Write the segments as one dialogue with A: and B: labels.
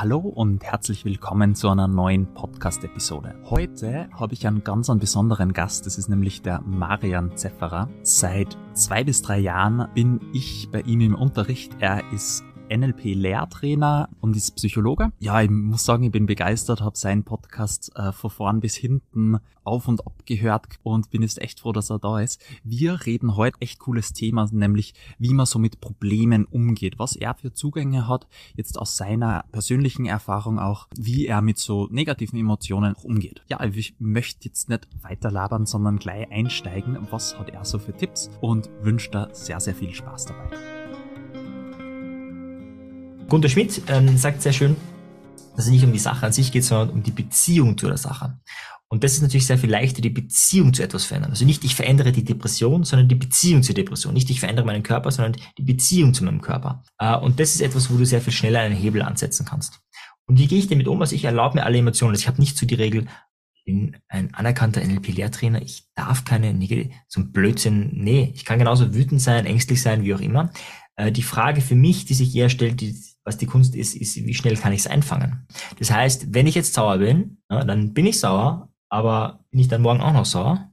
A: Hallo und herzlich willkommen zu einer neuen Podcast-Episode. Heute habe ich einen ganz einen besonderen Gast, das ist nämlich der Marian Zefferer. Seit zwei bis drei Jahren bin ich bei ihm im Unterricht. Er ist NLP-Lehrtrainer und ist Psychologe. Ja, ich muss sagen, ich bin begeistert, habe seinen Podcast äh, von vorn bis hinten auf und ab gehört und bin jetzt echt froh, dass er da ist. Wir reden heute echt cooles Thema, nämlich wie man so mit Problemen umgeht, was er für Zugänge hat, jetzt aus seiner persönlichen Erfahrung auch, wie er mit so negativen Emotionen umgeht. Ja, ich möchte jetzt nicht weiter labern, sondern gleich einsteigen, was hat er so für Tipps und wünsche da sehr, sehr viel Spaß dabei.
B: Gunter Schmidt ähm, sagt sehr schön, dass es nicht um die Sache an sich geht, sondern um die Beziehung zu der Sache. Und das ist natürlich sehr viel leichter, die Beziehung zu etwas verändern. Also nicht ich verändere die Depression, sondern die Beziehung zur Depression. Nicht ich verändere meinen Körper, sondern die Beziehung zu meinem Körper. Äh, und das ist etwas, wo du sehr viel schneller einen Hebel ansetzen kannst. Und wie gehe ich damit um? Also ich erlaube mir alle Emotionen. Also ich habe nicht so die Regel, ich bin ein anerkannter NLP-Lehrtrainer, ich darf keine negative, ein Blödsinn, nee, ich kann genauso wütend sein, ängstlich sein, wie auch immer. Äh, die Frage für mich, die sich eher stellt, die, was die Kunst ist, ist, wie schnell kann ich es einfangen. Das heißt, wenn ich jetzt sauer bin, ja, dann bin ich sauer, aber bin ich dann morgen auch noch sauer?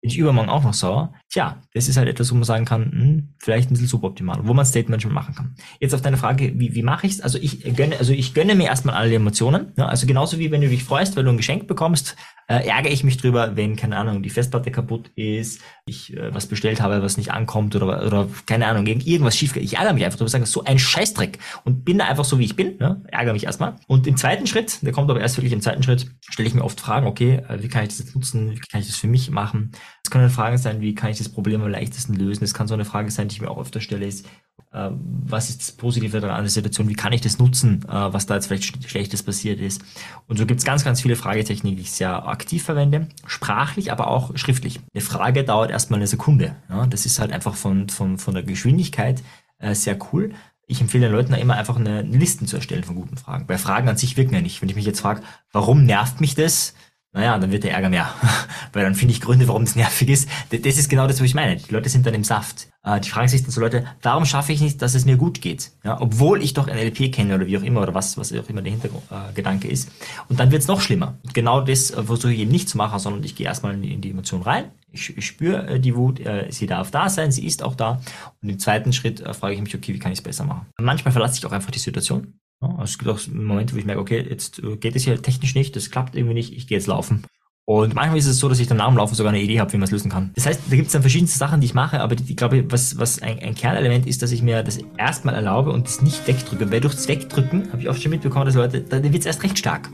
B: Bin ich übermorgen auch noch sauer? Tja, das ist halt etwas, wo man sagen kann, hm, vielleicht ein bisschen suboptimal, wo man Statement schon machen kann. Jetzt auf deine Frage, wie, wie mache ich's? Also ich gönne, also ich gönne mir erstmal alle Emotionen. Ja, also genauso wie wenn du dich freust, weil du ein Geschenk bekommst, äh, ärgere ich mich drüber, wenn, keine Ahnung, die Festplatte kaputt ist, ich äh, was bestellt habe, was nicht ankommt oder, oder keine Ahnung, irgendwas schief geht. Ich ärgere mich einfach drüber, sagen, so ein Scheißdreck und bin da einfach so, wie ich bin, ne? ärgere mich erstmal. Und im zweiten Schritt, der kommt aber erst wirklich im zweiten Schritt, stelle ich mir oft Fragen, okay, äh, wie kann ich das jetzt nutzen, wie kann ich das für mich machen? Es können Fragen sein, wie kann ich das Problem am leichtesten lösen? Es kann so eine Frage sein, die ich mir auch öfter stelle, ist, äh, was ist das Positive daran an der Situation? Wie kann ich das nutzen, äh, was da jetzt vielleicht Schlechtes passiert ist? Und so gibt es ganz, ganz viele Fragetechniken, die ich sehr aktiv verwende, sprachlich, aber auch schriftlich. Eine Frage dauert erstmal eine Sekunde. Ja? Das ist halt einfach von, von, von der Geschwindigkeit äh, sehr cool. Ich empfehle den Leuten immer einfach eine Liste zu erstellen von guten Fragen. Bei Fragen an sich wirken ja nicht. Wenn ich mich jetzt frage, warum nervt mich das? Naja, dann wird der Ärger mehr. Weil dann finde ich Gründe, warum das nervig ist. Das ist genau das, was ich meine. Die Leute sind dann im Saft. Äh, die fragen sich dann so Leute, warum schaffe ich nicht, dass es mir gut geht? Ja, obwohl ich doch NLP kenne oder wie auch immer oder was, was auch immer der Hintergedanke äh, ist. Und dann wird es noch schlimmer. Und genau das äh, versuche ich eben nicht zu machen, sondern ich gehe erstmal in die, Emotion rein. Ich, ich spüre die Wut, sie darf da sein, sie ist auch da. Und im zweiten Schritt frage ich mich, okay, wie kann ich es besser machen? Manchmal verlasse ich auch einfach die Situation also es gibt auch Momente, wo ich merke, okay, jetzt äh, geht es hier technisch nicht, das klappt irgendwie nicht, ich gehe jetzt laufen. Und manchmal ist es so, dass ich dann nach dem Laufen sogar eine Idee habe, wie man es lösen kann. Das heißt, da gibt es dann verschiedenste Sachen, die ich mache, aber ich glaube, was, was ein, ein Kernelement ist, dass ich mir das erstmal erlaube und das nicht wegdrücke. Weil durch das Wegdrücken, habe ich oft schon mitbekommen, dass Leute, dann wird es erst recht stark.